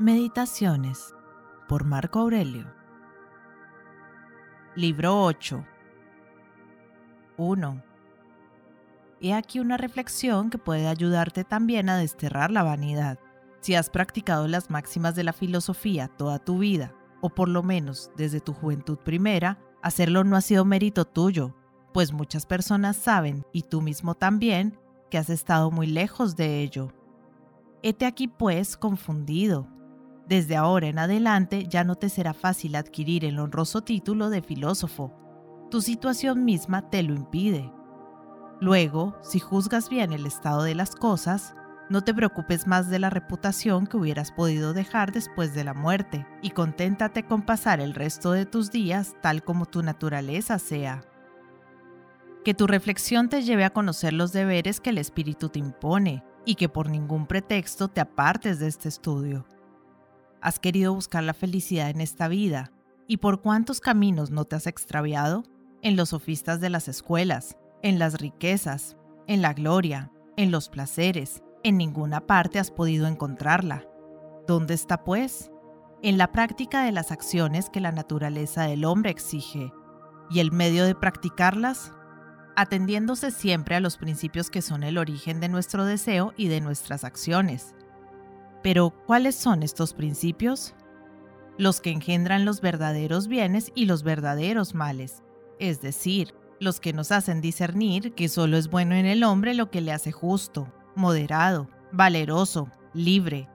Meditaciones por Marco Aurelio. Libro 8. 1. He aquí una reflexión que puede ayudarte también a desterrar la vanidad. Si has practicado las máximas de la filosofía toda tu vida, o por lo menos desde tu juventud primera, hacerlo no ha sido mérito tuyo, pues muchas personas saben, y tú mismo también, que has estado muy lejos de ello. Hete aquí pues confundido, desde ahora en adelante ya no te será fácil adquirir el honroso título de filósofo. Tu situación misma te lo impide. Luego, si juzgas bien el estado de las cosas, no te preocupes más de la reputación que hubieras podido dejar después de la muerte y conténtate con pasar el resto de tus días tal como tu naturaleza sea. Que tu reflexión te lleve a conocer los deberes que el espíritu te impone y que por ningún pretexto te apartes de este estudio. ¿Has querido buscar la felicidad en esta vida? ¿Y por cuántos caminos no te has extraviado? En los sofistas de las escuelas, en las riquezas, en la gloria, en los placeres. En ninguna parte has podido encontrarla. ¿Dónde está, pues? En la práctica de las acciones que la naturaleza del hombre exige. ¿Y el medio de practicarlas? Atendiéndose siempre a los principios que son el origen de nuestro deseo y de nuestras acciones pero, ¿cuáles son estos principios? Los que engendran los verdaderos bienes y los verdaderos males, es decir, los que nos hacen discernir que solo es bueno en el hombre lo que le hace justo, moderado, valeroso, libre,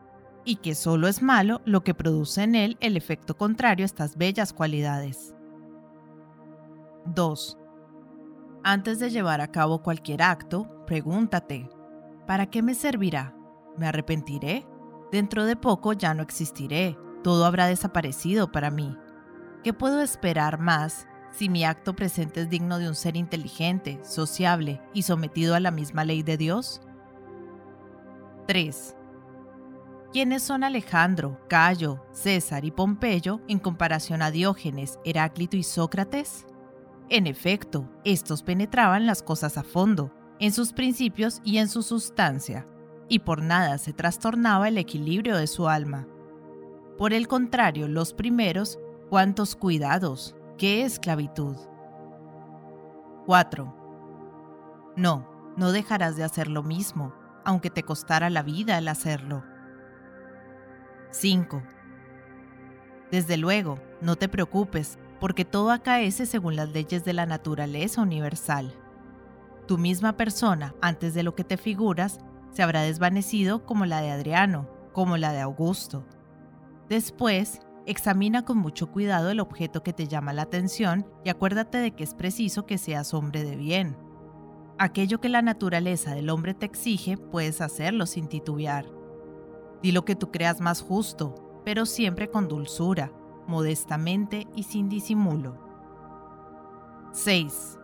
y que solo es malo lo que produce en él el efecto contrario a estas bellas cualidades. 2. Antes de llevar a cabo cualquier acto, pregúntate, ¿para qué me servirá? ¿Me arrepentiré? Dentro de poco ya no existiré, todo habrá desaparecido para mí. ¿Qué puedo esperar más si mi acto presente es digno de un ser inteligente, sociable y sometido a la misma ley de Dios? 3. ¿Quiénes son Alejandro, Cayo, César y Pompeyo en comparación a Diógenes, Heráclito y Sócrates? En efecto, estos penetraban las cosas a fondo, en sus principios y en su sustancia, y por nada se trastornaba el equilibrio de su alma. Por el contrario, los primeros, cuántos cuidados, qué esclavitud. 4. No, no dejarás de hacer lo mismo, aunque te costara la vida el hacerlo. 5. Desde luego, no te preocupes, porque todo acaece según las leyes de la naturaleza universal. Tu misma persona, antes de lo que te figuras, se habrá desvanecido como la de Adriano, como la de Augusto. Después, examina con mucho cuidado el objeto que te llama la atención y acuérdate de que es preciso que seas hombre de bien. Aquello que la naturaleza del hombre te exige, puedes hacerlo sin titubear. Di lo que tú creas más justo, pero siempre con dulzura, modestamente y sin disimulo. 6.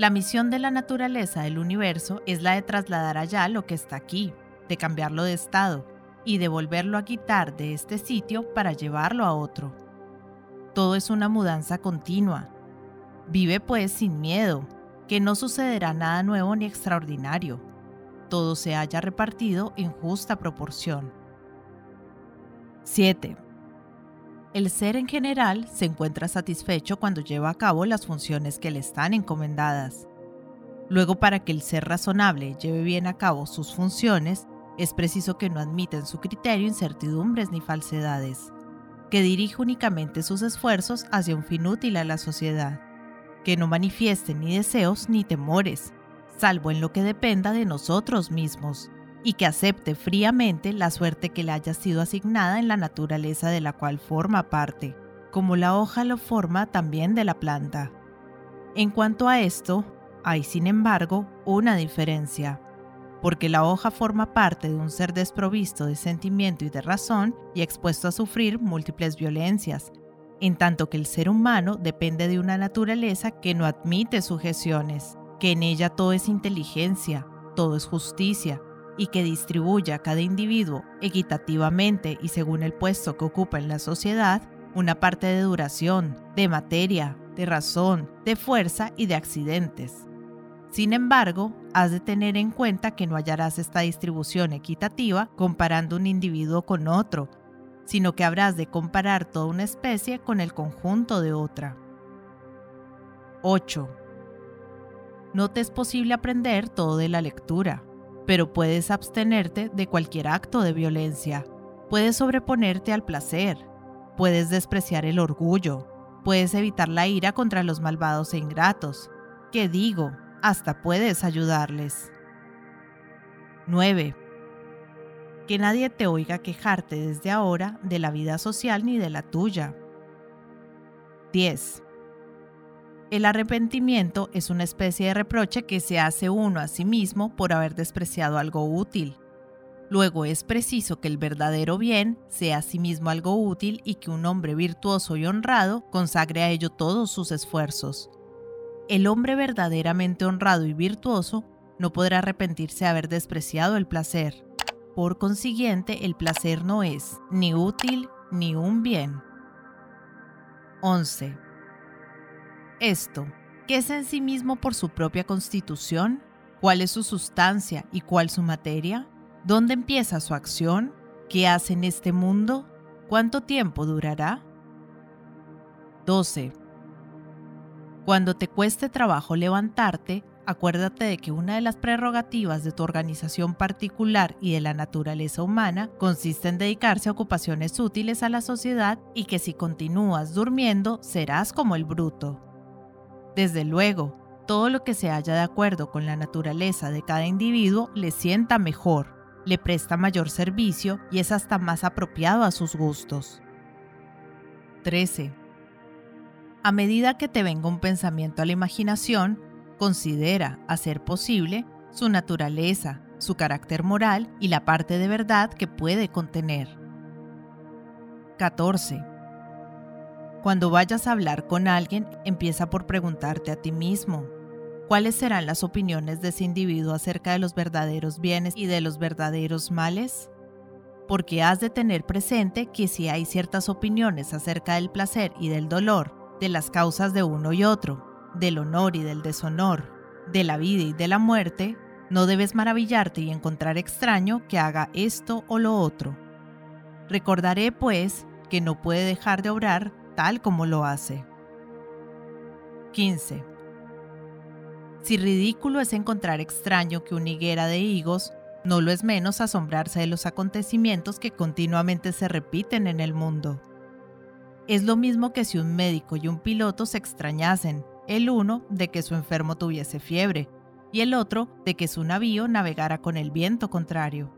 La misión de la naturaleza del universo es la de trasladar allá lo que está aquí, de cambiarlo de estado y de volverlo a quitar de este sitio para llevarlo a otro. Todo es una mudanza continua. Vive pues sin miedo, que no sucederá nada nuevo ni extraordinario. Todo se haya repartido en justa proporción. 7. El ser en general se encuentra satisfecho cuando lleva a cabo las funciones que le están encomendadas. Luego, para que el ser razonable lleve bien a cabo sus funciones, es preciso que no admita en su criterio incertidumbres ni falsedades, que dirija únicamente sus esfuerzos hacia un fin útil a la sociedad, que no manifieste ni deseos ni temores, salvo en lo que dependa de nosotros mismos, y que acepte fríamente la suerte que le haya sido asignada en la naturaleza de la cual forma parte, como la hoja lo forma también de la planta. En cuanto a esto, hay sin embargo una diferencia, porque la hoja forma parte de un ser desprovisto de sentimiento y de razón y expuesto a sufrir múltiples violencias, en tanto que el ser humano depende de una naturaleza que no admite sujeciones, que en ella todo es inteligencia, todo es justicia, y que distribuya a cada individuo equitativamente y según el puesto que ocupa en la sociedad una parte de duración, de materia, de razón, de fuerza y de accidentes. Sin embargo, has de tener en cuenta que no hallarás esta distribución equitativa comparando un individuo con otro, sino que habrás de comparar toda una especie con el conjunto de otra. 8. No te es posible aprender todo de la lectura, pero puedes abstenerte de cualquier acto de violencia. Puedes sobreponerte al placer, puedes despreciar el orgullo, puedes evitar la ira contra los malvados e ingratos. ¿Qué digo? Hasta puedes ayudarles. 9. Que nadie te oiga quejarte desde ahora de la vida social ni de la tuya. 10. El arrepentimiento es una especie de reproche que se hace uno a sí mismo por haber despreciado algo útil. Luego es preciso que el verdadero bien sea a sí mismo algo útil y que un hombre virtuoso y honrado consagre a ello todos sus esfuerzos. El hombre verdaderamente honrado y virtuoso no podrá arrepentirse de haber despreciado el placer. Por consiguiente, el placer no es ni útil ni un bien. 11 esto, ¿qué es en sí mismo por su propia constitución? ¿Cuál es su sustancia y cuál su materia? ¿Dónde empieza su acción? ¿Qué hace en este mundo? ¿Cuánto tiempo durará? 12. Cuando te cueste trabajo levantarte, acuérdate de que una de las prerrogativas de tu organización particular y de la naturaleza humana consiste en dedicarse a ocupaciones útiles a la sociedad y que si continúas durmiendo serás como el bruto. Desde luego, todo lo que se haya de acuerdo con la naturaleza de cada individuo le sienta mejor, le presta mayor servicio y es hasta más apropiado a sus gustos. 13. A medida que te venga un pensamiento a la imaginación, considera, a ser posible, su naturaleza, su carácter moral y la parte de verdad que puede contener. 14. Cuando vayas a hablar con alguien, empieza por preguntarte a ti mismo, ¿cuáles serán las opiniones de ese individuo acerca de los verdaderos bienes y de los verdaderos males? Porque has de tener presente que si hay ciertas opiniones acerca del placer y del dolor, de las causas de uno y otro, del honor y del deshonor, de la vida y de la muerte, no debes maravillarte y encontrar extraño que haga esto o lo otro. Recordaré, pues, que no puede dejar de obrar tal como lo hace. 15. Si ridículo es encontrar extraño que una higuera de higos, no lo es menos asombrarse de los acontecimientos que continuamente se repiten en el mundo. Es lo mismo que si un médico y un piloto se extrañasen, el uno de que su enfermo tuviese fiebre y el otro de que su navío navegara con el viento contrario.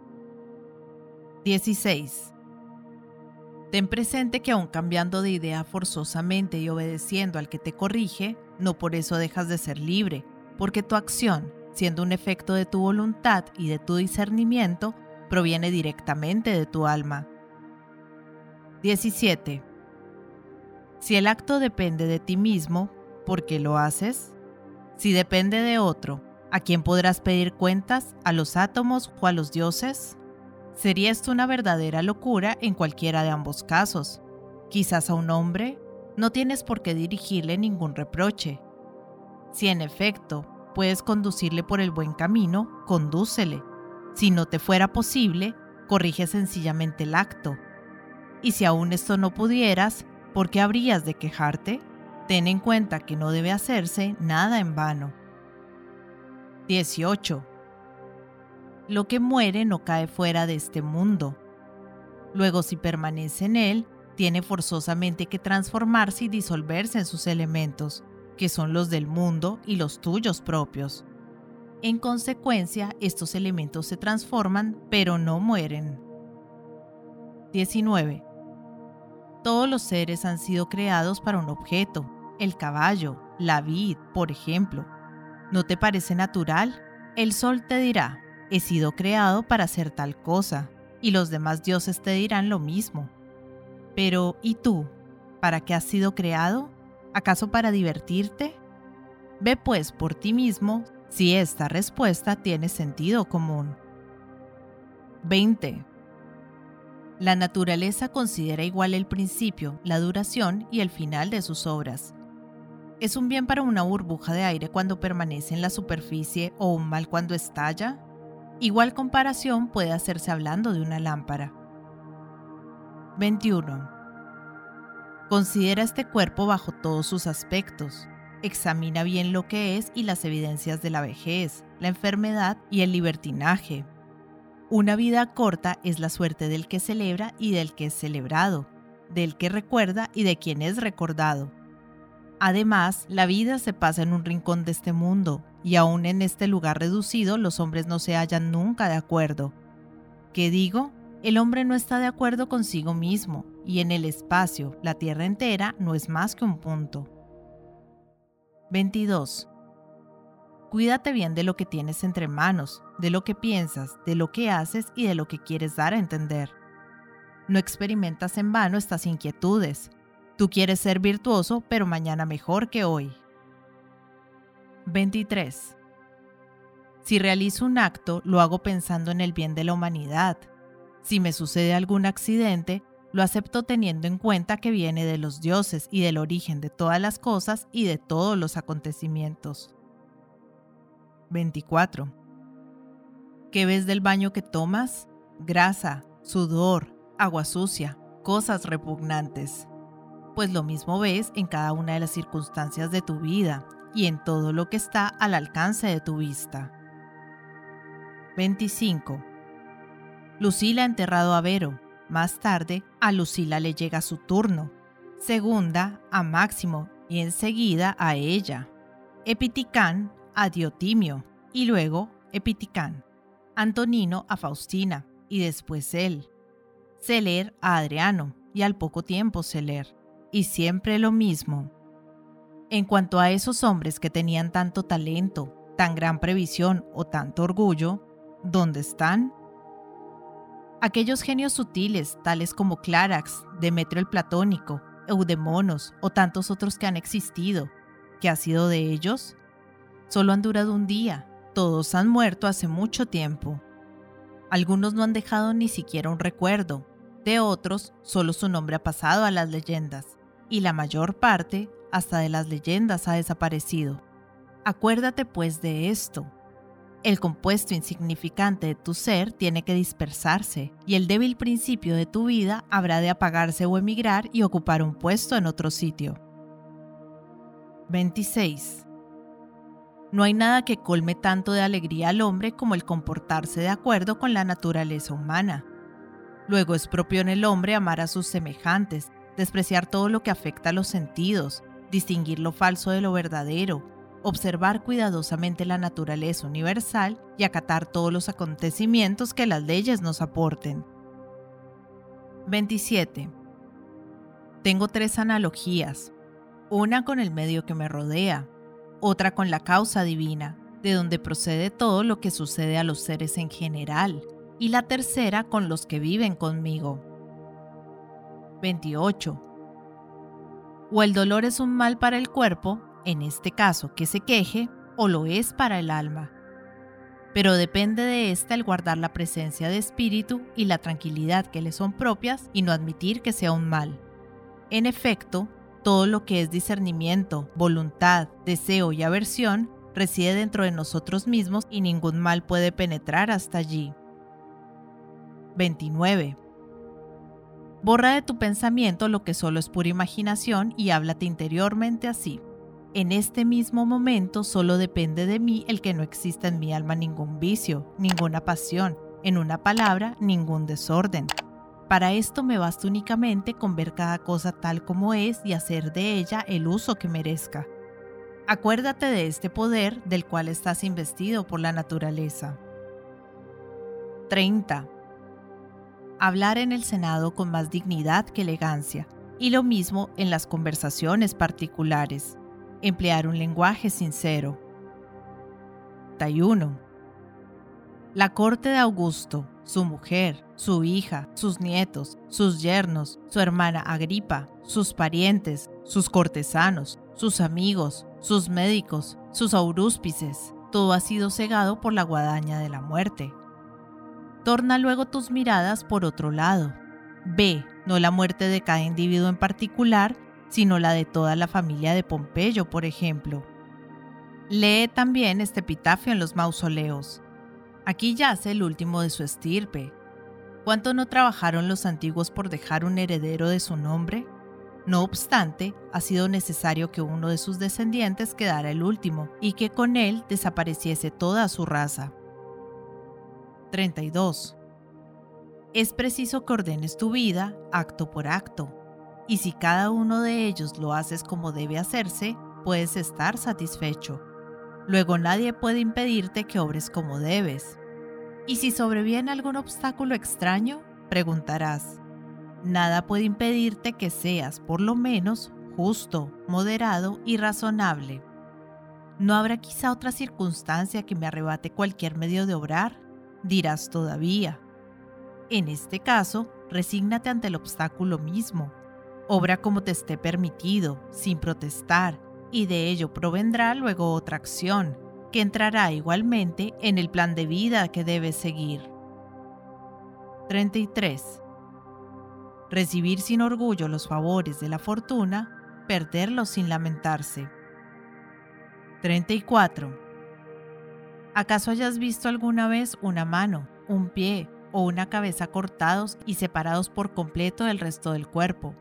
16. Ten presente que aun cambiando de idea forzosamente y obedeciendo al que te corrige, no por eso dejas de ser libre, porque tu acción, siendo un efecto de tu voluntad y de tu discernimiento, proviene directamente de tu alma. 17. Si el acto depende de ti mismo, ¿por qué lo haces? Si depende de otro, ¿a quién podrás pedir cuentas? ¿A los átomos o a los dioses? Sería esto una verdadera locura en cualquiera de ambos casos. Quizás a un hombre no tienes por qué dirigirle ningún reproche. Si en efecto puedes conducirle por el buen camino, condúcele. Si no te fuera posible, corrige sencillamente el acto. Y si aún esto no pudieras, ¿por qué habrías de quejarte? Ten en cuenta que no debe hacerse nada en vano. 18. Lo que muere no cae fuera de este mundo. Luego, si permanece en él, tiene forzosamente que transformarse y disolverse en sus elementos, que son los del mundo y los tuyos propios. En consecuencia, estos elementos se transforman, pero no mueren. 19. Todos los seres han sido creados para un objeto, el caballo, la vid, por ejemplo. ¿No te parece natural? El sol te dirá, he sido creado para hacer tal cosa, y los demás dioses te dirán lo mismo. Pero, ¿y tú? ¿Para qué has sido creado? ¿Acaso para divertirte? Ve pues por ti mismo si esta respuesta tiene sentido común. 20. La naturaleza considera igual el principio, la duración y el final de sus obras. ¿Es un bien para una burbuja de aire cuando permanece en la superficie o un mal cuando estalla? Igual comparación puede hacerse hablando de una lámpara. 21. Considera este cuerpo bajo todos sus aspectos. Examina bien lo que es y las evidencias de la vejez, la enfermedad y el libertinaje. Una vida corta es la suerte del que celebra y del que es celebrado, del que recuerda y de quien es recordado. Además, la vida se pasa en un rincón de este mundo, y aún en este lugar reducido los hombres no se hallan nunca de acuerdo. ¿Qué digo? El hombre no está de acuerdo consigo mismo, y en el espacio, la Tierra entera no es más que un punto. 22. Cuídate bien de lo que tienes entre manos, de lo que piensas, de lo que haces y de lo que quieres dar a entender. No experimentas en vano estas inquietudes, Tú quieres ser virtuoso, pero mañana mejor que hoy. 23. Si realizo un acto, lo hago pensando en el bien de la humanidad. Si me sucede algún accidente, lo acepto teniendo en cuenta que viene de los dioses y del origen de todas las cosas y de todos los acontecimientos. 24. ¿Qué ves del baño que tomas? Grasa, sudor, agua sucia, cosas repugnantes pues lo mismo ves en cada una de las circunstancias de tu vida y en todo lo que está al alcance de tu vista. 25. Lucila ha enterrado a Vero. Más tarde, a Lucila le llega su turno. Segunda, a Máximo y enseguida a ella. Epiticán a Diotimio y luego Epiticán. Antonino a Faustina y después él. Celer a Adriano y al poco tiempo Celer y siempre lo mismo. En cuanto a esos hombres que tenían tanto talento, tan gran previsión o tanto orgullo, ¿dónde están? Aquellos genios sutiles, tales como Clarax, Demetrio el Platónico, Eudemonos o tantos otros que han existido, ¿qué ha sido de ellos? Solo han durado un día, todos han muerto hace mucho tiempo. Algunos no han dejado ni siquiera un recuerdo, de otros solo su nombre ha pasado a las leyendas y la mayor parte hasta de las leyendas ha desaparecido. Acuérdate pues de esto. El compuesto insignificante de tu ser tiene que dispersarse y el débil principio de tu vida habrá de apagarse o emigrar y ocupar un puesto en otro sitio. 26. No hay nada que colme tanto de alegría al hombre como el comportarse de acuerdo con la naturaleza humana. Luego es propio en el hombre amar a sus semejantes despreciar todo lo que afecta a los sentidos, distinguir lo falso de lo verdadero, observar cuidadosamente la naturaleza universal y acatar todos los acontecimientos que las leyes nos aporten. 27. Tengo tres analogías, una con el medio que me rodea, otra con la causa divina, de donde procede todo lo que sucede a los seres en general, y la tercera con los que viven conmigo. 28. O el dolor es un mal para el cuerpo, en este caso que se queje, o lo es para el alma. Pero depende de ésta el guardar la presencia de espíritu y la tranquilidad que le son propias y no admitir que sea un mal. En efecto, todo lo que es discernimiento, voluntad, deseo y aversión reside dentro de nosotros mismos y ningún mal puede penetrar hasta allí. 29. Borra de tu pensamiento lo que solo es pura imaginación y háblate interiormente así. En este mismo momento solo depende de mí el que no exista en mi alma ningún vicio, ninguna pasión, en una palabra, ningún desorden. Para esto me basta únicamente con ver cada cosa tal como es y hacer de ella el uso que merezca. Acuérdate de este poder del cual estás investido por la naturaleza. 30 hablar en el Senado con más dignidad que elegancia, y lo mismo en las conversaciones particulares, emplear un lenguaje sincero. 31. La corte de Augusto, su mujer, su hija, sus nietos, sus yernos, su hermana Agripa, sus parientes, sus cortesanos, sus amigos, sus médicos, sus aurúspices, todo ha sido cegado por la guadaña de la muerte. Torna luego tus miradas por otro lado. Ve no la muerte de cada individuo en particular, sino la de toda la familia de Pompeyo, por ejemplo. Lee también este epitafio en los mausoleos. Aquí yace el último de su estirpe. ¿Cuánto no trabajaron los antiguos por dejar un heredero de su nombre? No obstante, ha sido necesario que uno de sus descendientes quedara el último y que con él desapareciese toda su raza. 32. Es preciso que ordenes tu vida acto por acto, y si cada uno de ellos lo haces como debe hacerse, puedes estar satisfecho. Luego nadie puede impedirte que obres como debes. Y si sobreviene algún obstáculo extraño, preguntarás, nada puede impedirte que seas, por lo menos, justo, moderado y razonable. ¿No habrá quizá otra circunstancia que me arrebate cualquier medio de obrar? Dirás todavía. En este caso, resígnate ante el obstáculo mismo. Obra como te esté permitido, sin protestar, y de ello provendrá luego otra acción, que entrará igualmente en el plan de vida que debes seguir. 33 recibir sin orgullo los favores de la fortuna, perderlos sin lamentarse. 34. ¿Acaso hayas visto alguna vez una mano, un pie o una cabeza cortados y separados por completo del resto del cuerpo?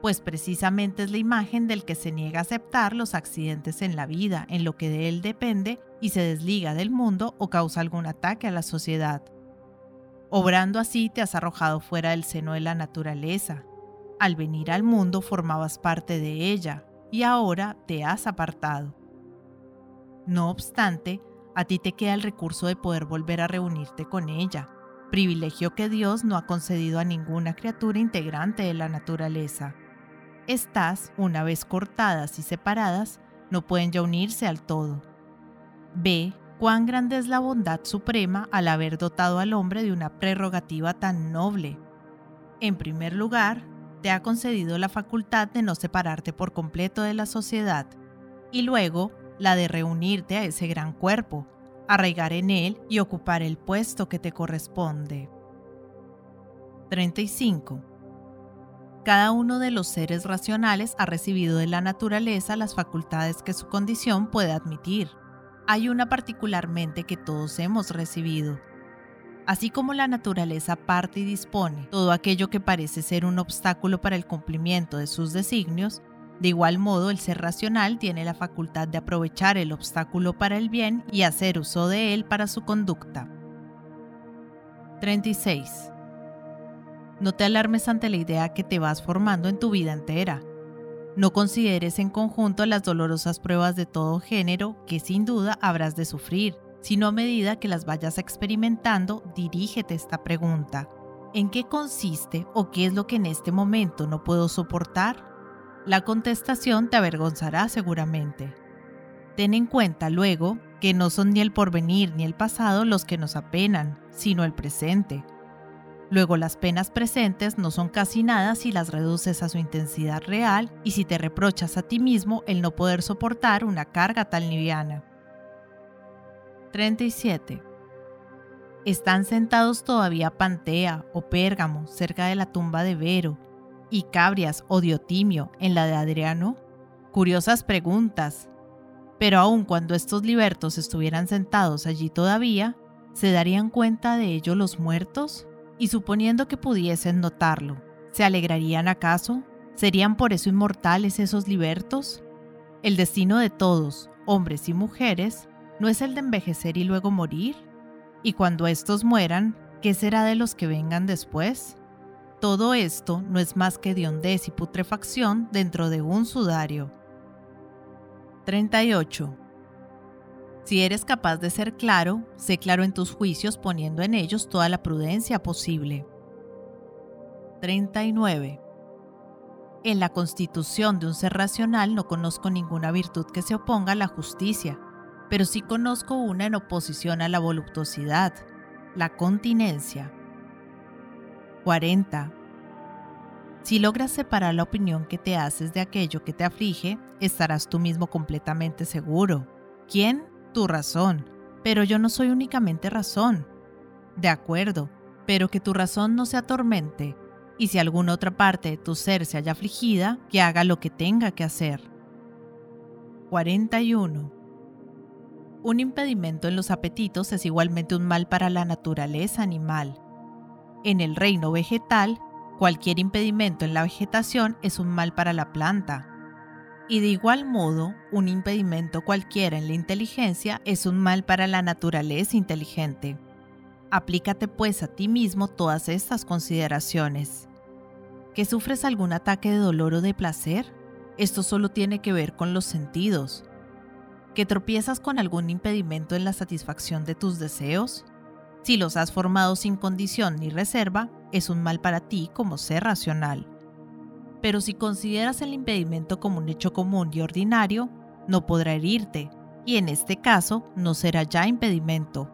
Pues precisamente es la imagen del que se niega a aceptar los accidentes en la vida, en lo que de él depende, y se desliga del mundo o causa algún ataque a la sociedad. Obrando así te has arrojado fuera del seno de la naturaleza. Al venir al mundo formabas parte de ella y ahora te has apartado. No obstante, a ti te queda el recurso de poder volver a reunirte con ella, privilegio que Dios no ha concedido a ninguna criatura integrante de la naturaleza. Estas, una vez cortadas y separadas, no pueden ya unirse al todo. Ve cuán grande es la bondad suprema al haber dotado al hombre de una prerrogativa tan noble. En primer lugar, te ha concedido la facultad de no separarte por completo de la sociedad, y luego la de reunirte a ese gran cuerpo, arraigar en él y ocupar el puesto que te corresponde. 35. Cada uno de los seres racionales ha recibido de la naturaleza las facultades que su condición puede admitir hay una particularmente que todos hemos recibido. Así como la naturaleza parte y dispone todo aquello que parece ser un obstáculo para el cumplimiento de sus designios, de igual modo el ser racional tiene la facultad de aprovechar el obstáculo para el bien y hacer uso de él para su conducta. 36. No te alarmes ante la idea que te vas formando en tu vida entera. No consideres en conjunto las dolorosas pruebas de todo género que sin duda habrás de sufrir, sino a medida que las vayas experimentando, dirígete esta pregunta. ¿En qué consiste o qué es lo que en este momento no puedo soportar? La contestación te avergonzará seguramente. Ten en cuenta luego que no son ni el porvenir ni el pasado los que nos apenan, sino el presente. Luego las penas presentes no son casi nada si las reduces a su intensidad real y si te reprochas a ti mismo el no poder soportar una carga tan liviana. 37. Están sentados todavía Pantea o Pérgamo cerca de la tumba de Vero y Cabrias o Diotimio en la de Adriano. Curiosas preguntas. Pero aun cuando estos libertos estuvieran sentados allí todavía, ¿se darían cuenta de ello los muertos? y suponiendo que pudiesen notarlo, ¿se alegrarían acaso? ¿Serían por eso inmortales esos libertos? El destino de todos, hombres y mujeres, ¿no es el de envejecer y luego morir? Y cuando estos mueran, ¿qué será de los que vengan después? Todo esto no es más que de hondez y putrefacción dentro de un sudario. 38. Si eres capaz de ser claro, sé claro en tus juicios poniendo en ellos toda la prudencia posible. 39. En la constitución de un ser racional no conozco ninguna virtud que se oponga a la justicia, pero sí conozco una en oposición a la voluptuosidad, la continencia. 40. Si logras separar la opinión que te haces de aquello que te aflige, estarás tú mismo completamente seguro. ¿Quién? tu razón, pero yo no soy únicamente razón. De acuerdo, pero que tu razón no se atormente. y si alguna otra parte de tu ser se haya afligida, que haga lo que tenga que hacer. 41. Un impedimento en los apetitos es igualmente un mal para la naturaleza animal. En el reino vegetal, cualquier impedimento en la vegetación es un mal para la planta. Y de igual modo, un impedimento cualquiera en la inteligencia es un mal para la naturaleza inteligente. Aplícate pues a ti mismo todas estas consideraciones. ¿Que sufres algún ataque de dolor o de placer? Esto solo tiene que ver con los sentidos. ¿Que tropiezas con algún impedimento en la satisfacción de tus deseos? Si los has formado sin condición ni reserva, es un mal para ti como ser racional. Pero si consideras el impedimento como un hecho común y ordinario, no podrá herirte, y en este caso no será ya impedimento.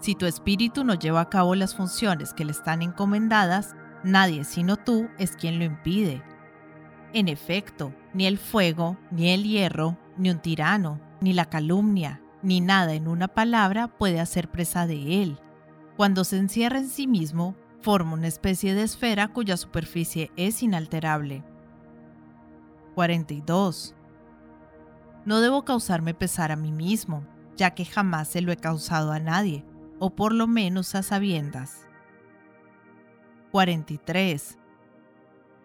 Si tu espíritu no lleva a cabo las funciones que le están encomendadas, nadie sino tú es quien lo impide. En efecto, ni el fuego, ni el hierro, ni un tirano, ni la calumnia, ni nada en una palabra puede hacer presa de él. Cuando se encierra en sí mismo, forma una especie de esfera cuya superficie es inalterable. 42. No debo causarme pesar a mí mismo, ya que jamás se lo he causado a nadie, o por lo menos a sabiendas. 43.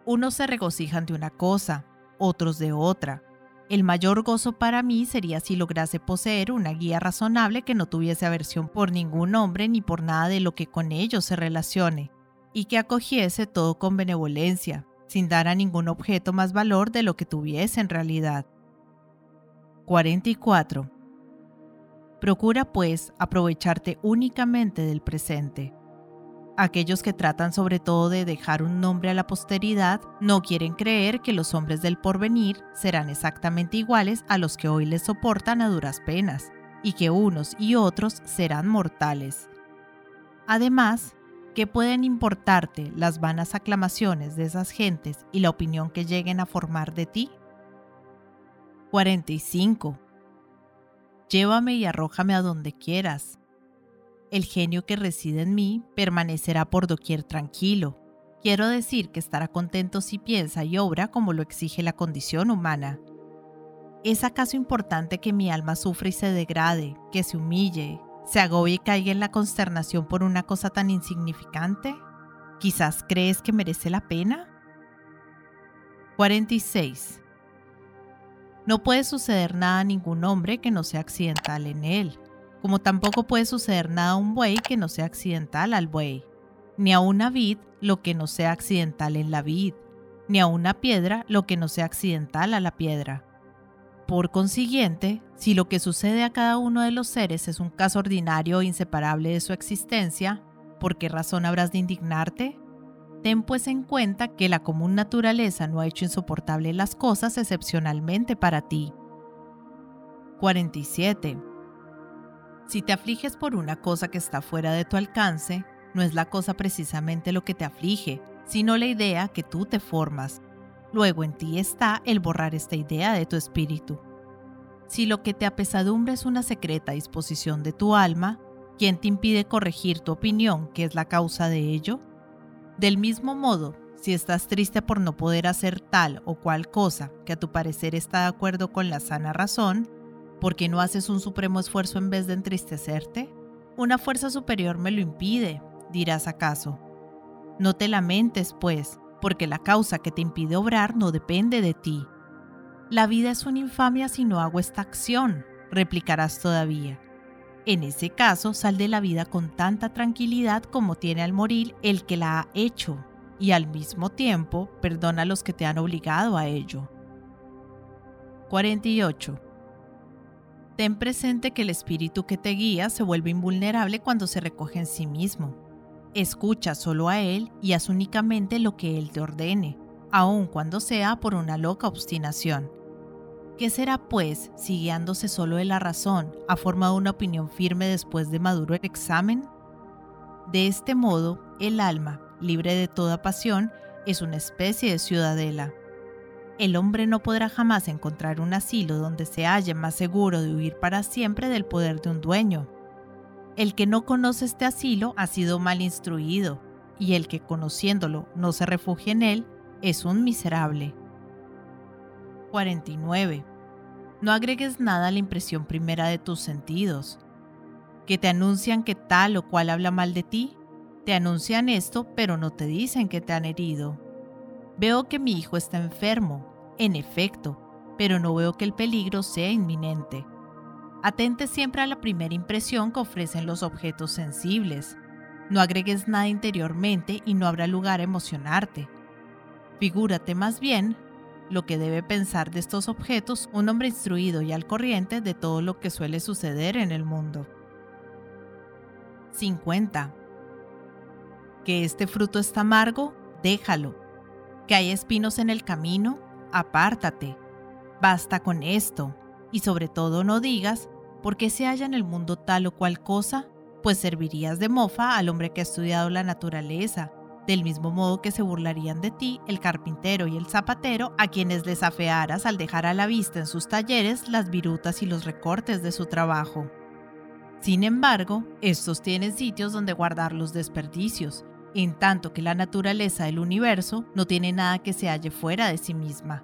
Unos se regocijan de una cosa, otros de otra, el mayor gozo para mí sería si lograse poseer una guía razonable que no tuviese aversión por ningún hombre ni por nada de lo que con ellos se relacione, y que acogiese todo con benevolencia, sin dar a ningún objeto más valor de lo que tuviese en realidad. 44. Procura, pues, aprovecharte únicamente del presente Aquellos que tratan sobre todo de dejar un nombre a la posteridad no quieren creer que los hombres del porvenir serán exactamente iguales a los que hoy les soportan a duras penas, y que unos y otros serán mortales. Además, ¿qué pueden importarte las vanas aclamaciones de esas gentes y la opinión que lleguen a formar de ti? 45. Llévame y arrójame a donde quieras, el genio que reside en mí permanecerá por doquier tranquilo. Quiero decir que estará contento si piensa y obra como lo exige la condición humana. ¿Es acaso importante que mi alma sufra y se degrade, que se humille, se agobie y caiga en la consternación por una cosa tan insignificante? ¿Quizás crees que merece la pena? 46. No puede suceder nada a ningún hombre que no sea accidental en él como tampoco puede suceder nada a un buey que no sea accidental al buey, ni a una vid lo que no sea accidental en la vid, ni a una piedra lo que no sea accidental a la piedra. Por consiguiente, si lo que sucede a cada uno de los seres es un caso ordinario e inseparable de su existencia, ¿por qué razón habrás de indignarte? Ten pues en cuenta que la común naturaleza no ha hecho insoportable las cosas excepcionalmente para ti. 47. Si te afliges por una cosa que está fuera de tu alcance, no es la cosa precisamente lo que te aflige, sino la idea que tú te formas. Luego en ti está el borrar esta idea de tu espíritu. Si lo que te apesadumbre es una secreta disposición de tu alma, ¿quién te impide corregir tu opinión que es la causa de ello? Del mismo modo, si estás triste por no poder hacer tal o cual cosa que a tu parecer está de acuerdo con la sana razón, ¿Por qué no haces un supremo esfuerzo en vez de entristecerte? Una fuerza superior me lo impide, dirás acaso. No te lamentes, pues, porque la causa que te impide obrar no depende de ti. La vida es una infamia si no hago esta acción, replicarás todavía. En ese caso, sal de la vida con tanta tranquilidad como tiene al morir el que la ha hecho, y al mismo tiempo perdona a los que te han obligado a ello. 48. Ten presente que el espíritu que te guía se vuelve invulnerable cuando se recoge en sí mismo. Escucha solo a él y haz únicamente lo que él te ordene, aun cuando sea por una loca obstinación. ¿Qué será, pues, si guiándose solo de la razón ha formado una opinión firme después de maduro el examen? De este modo, el alma, libre de toda pasión, es una especie de ciudadela el hombre no podrá jamás encontrar un asilo donde se halle más seguro de huir para siempre del poder de un dueño. El que no conoce este asilo ha sido mal instruido, y el que conociéndolo no se refugia en él es un miserable. 49. No agregues nada a la impresión primera de tus sentidos. Que te anuncian que tal o cual habla mal de ti, te anuncian esto, pero no te dicen que te han herido. Veo que mi hijo está enfermo, en efecto, pero no veo que el peligro sea inminente. Atente siempre a la primera impresión que ofrecen los objetos sensibles. No agregues nada interiormente y no habrá lugar a emocionarte. Figúrate más bien lo que debe pensar de estos objetos un hombre instruido y al corriente de todo lo que suele suceder en el mundo. 50. Que este fruto está amargo, déjalo. Que hay espinos en el camino, apártate. Basta con esto. Y sobre todo no digas, ¿por qué se halla en el mundo tal o cual cosa? Pues servirías de mofa al hombre que ha estudiado la naturaleza, del mismo modo que se burlarían de ti el carpintero y el zapatero a quienes les afearas al dejar a la vista en sus talleres las virutas y los recortes de su trabajo. Sin embargo, estos tienen sitios donde guardar los desperdicios, en tanto que la naturaleza del universo no tiene nada que se halle fuera de sí misma.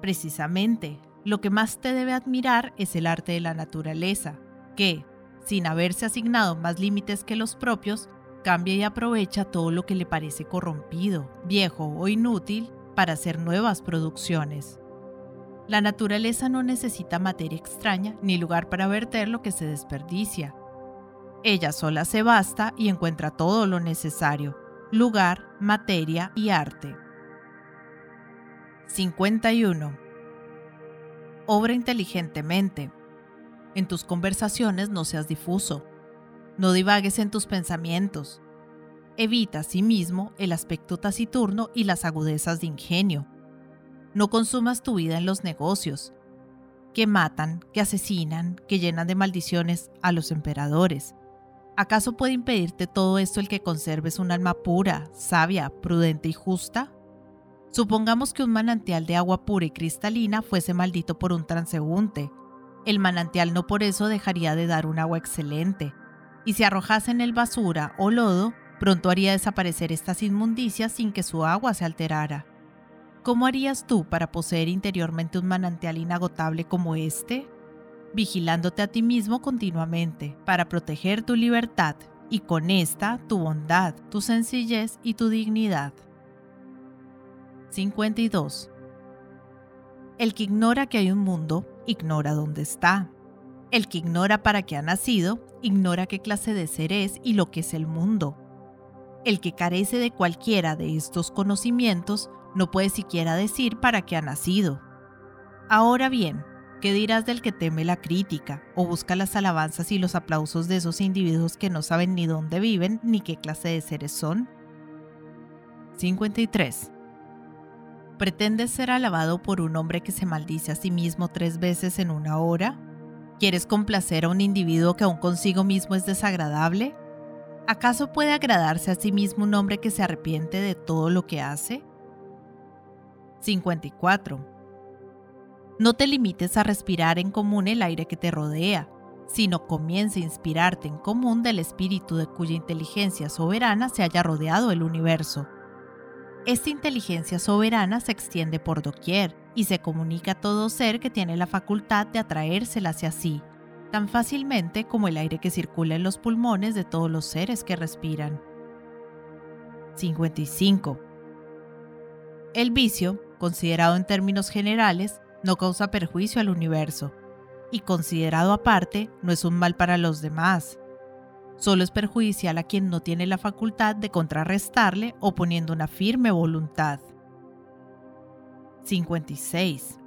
Precisamente, lo que más te debe admirar es el arte de la naturaleza, que, sin haberse asignado más límites que los propios, cambia y aprovecha todo lo que le parece corrompido, viejo o inútil para hacer nuevas producciones. La naturaleza no necesita materia extraña ni lugar para verter lo que se desperdicia. Ella sola se basta y encuentra todo lo necesario, lugar, materia y arte. 51. Obra inteligentemente. En tus conversaciones no seas difuso. No divagues en tus pensamientos. Evita asimismo el aspecto taciturno y las agudezas de ingenio. No consumas tu vida en los negocios, que matan, que asesinan, que llenan de maldiciones a los emperadores. ¿Acaso puede impedirte todo esto el que conserves un alma pura, sabia, prudente y justa? Supongamos que un manantial de agua pura y cristalina fuese maldito por un transeúnte. El manantial no por eso dejaría de dar un agua excelente y si en el basura o lodo, pronto haría desaparecer estas inmundicias sin que su agua se alterara. ¿Cómo harías tú para poseer interiormente un manantial inagotable como este? Vigilándote a ti mismo continuamente para proteger tu libertad y con esta tu bondad, tu sencillez y tu dignidad. 52. El que ignora que hay un mundo, ignora dónde está. El que ignora para qué ha nacido, ignora qué clase de ser es y lo que es el mundo. El que carece de cualquiera de estos conocimientos no puede siquiera decir para qué ha nacido. Ahora bien, ¿qué dirás del que teme la crítica o busca las alabanzas y los aplausos de esos individuos que no saben ni dónde viven ni qué clase de seres son? 53. ¿Pretendes ser alabado por un hombre que se maldice a sí mismo tres veces en una hora? ¿Quieres complacer a un individuo que aún consigo mismo es desagradable? ¿Acaso puede agradarse a sí mismo un hombre que se arrepiente de todo lo que hace? 54. No te limites a respirar en común el aire que te rodea, sino comienza a inspirarte en común del espíritu de cuya inteligencia soberana se haya rodeado el universo. Esta inteligencia soberana se extiende por doquier, y se comunica a todo ser que tiene la facultad de atraérsela hacia sí, tan fácilmente como el aire que circula en los pulmones de todos los seres que respiran. 55. El vicio, considerado en términos generales, no causa perjuicio al universo, y considerado aparte, no es un mal para los demás. Solo es perjudicial a quien no tiene la facultad de contrarrestarle oponiendo una firme voluntad. 56.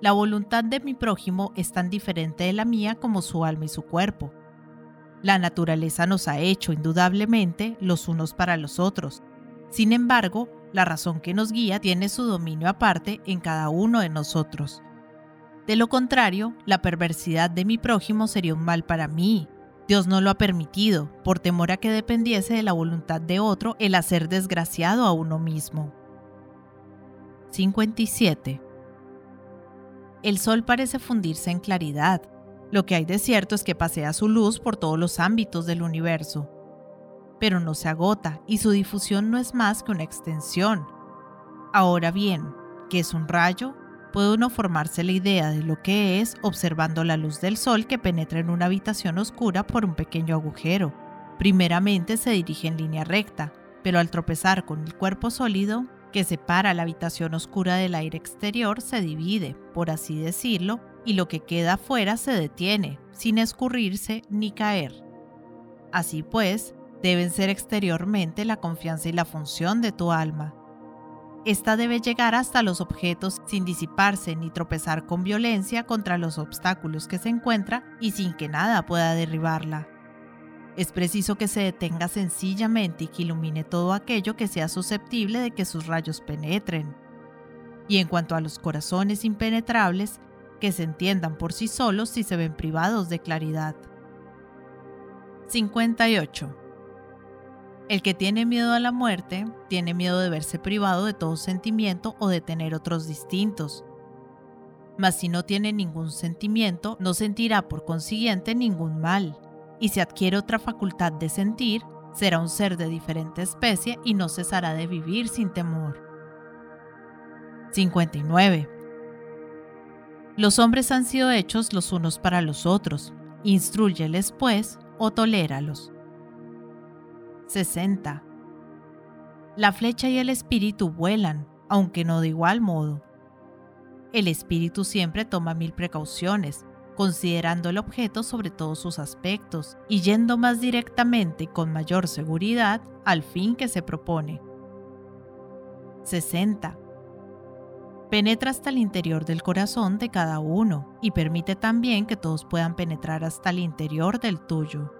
La voluntad de mi prójimo es tan diferente de la mía como su alma y su cuerpo. La naturaleza nos ha hecho indudablemente los unos para los otros. Sin embargo, la razón que nos guía tiene su dominio aparte en cada uno de nosotros. De lo contrario, la perversidad de mi prójimo sería un mal para mí. Dios no lo ha permitido, por temor a que dependiese de la voluntad de otro el hacer desgraciado a uno mismo. 57. El sol parece fundirse en claridad. Lo que hay de cierto es que pasea su luz por todos los ámbitos del universo. Pero no se agota y su difusión no es más que una extensión. Ahora bien, ¿qué es un rayo? Puede uno formarse la idea de lo que es observando la luz del sol que penetra en una habitación oscura por un pequeño agujero. Primeramente se dirige en línea recta, pero al tropezar con el cuerpo sólido, que separa la habitación oscura del aire exterior, se divide, por así decirlo, y lo que queda afuera se detiene, sin escurrirse ni caer. Así pues, deben ser exteriormente la confianza y la función de tu alma. Esta debe llegar hasta los objetos sin disiparse ni tropezar con violencia contra los obstáculos que se encuentra y sin que nada pueda derribarla. Es preciso que se detenga sencillamente y que ilumine todo aquello que sea susceptible de que sus rayos penetren. Y en cuanto a los corazones impenetrables, que se entiendan por sí solos si se ven privados de claridad. 58. El que tiene miedo a la muerte tiene miedo de verse privado de todo sentimiento o de tener otros distintos. Mas si no tiene ningún sentimiento, no sentirá por consiguiente ningún mal y si adquiere otra facultad de sentir, será un ser de diferente especie y no cesará de vivir sin temor. 59. Los hombres han sido hechos los unos para los otros, instruyeles pues o toléralos. 60. La flecha y el espíritu vuelan, aunque no de igual modo. El espíritu siempre toma mil precauciones, considerando el objeto sobre todos sus aspectos y yendo más directamente y con mayor seguridad al fin que se propone. 60. Penetra hasta el interior del corazón de cada uno y permite también que todos puedan penetrar hasta el interior del tuyo.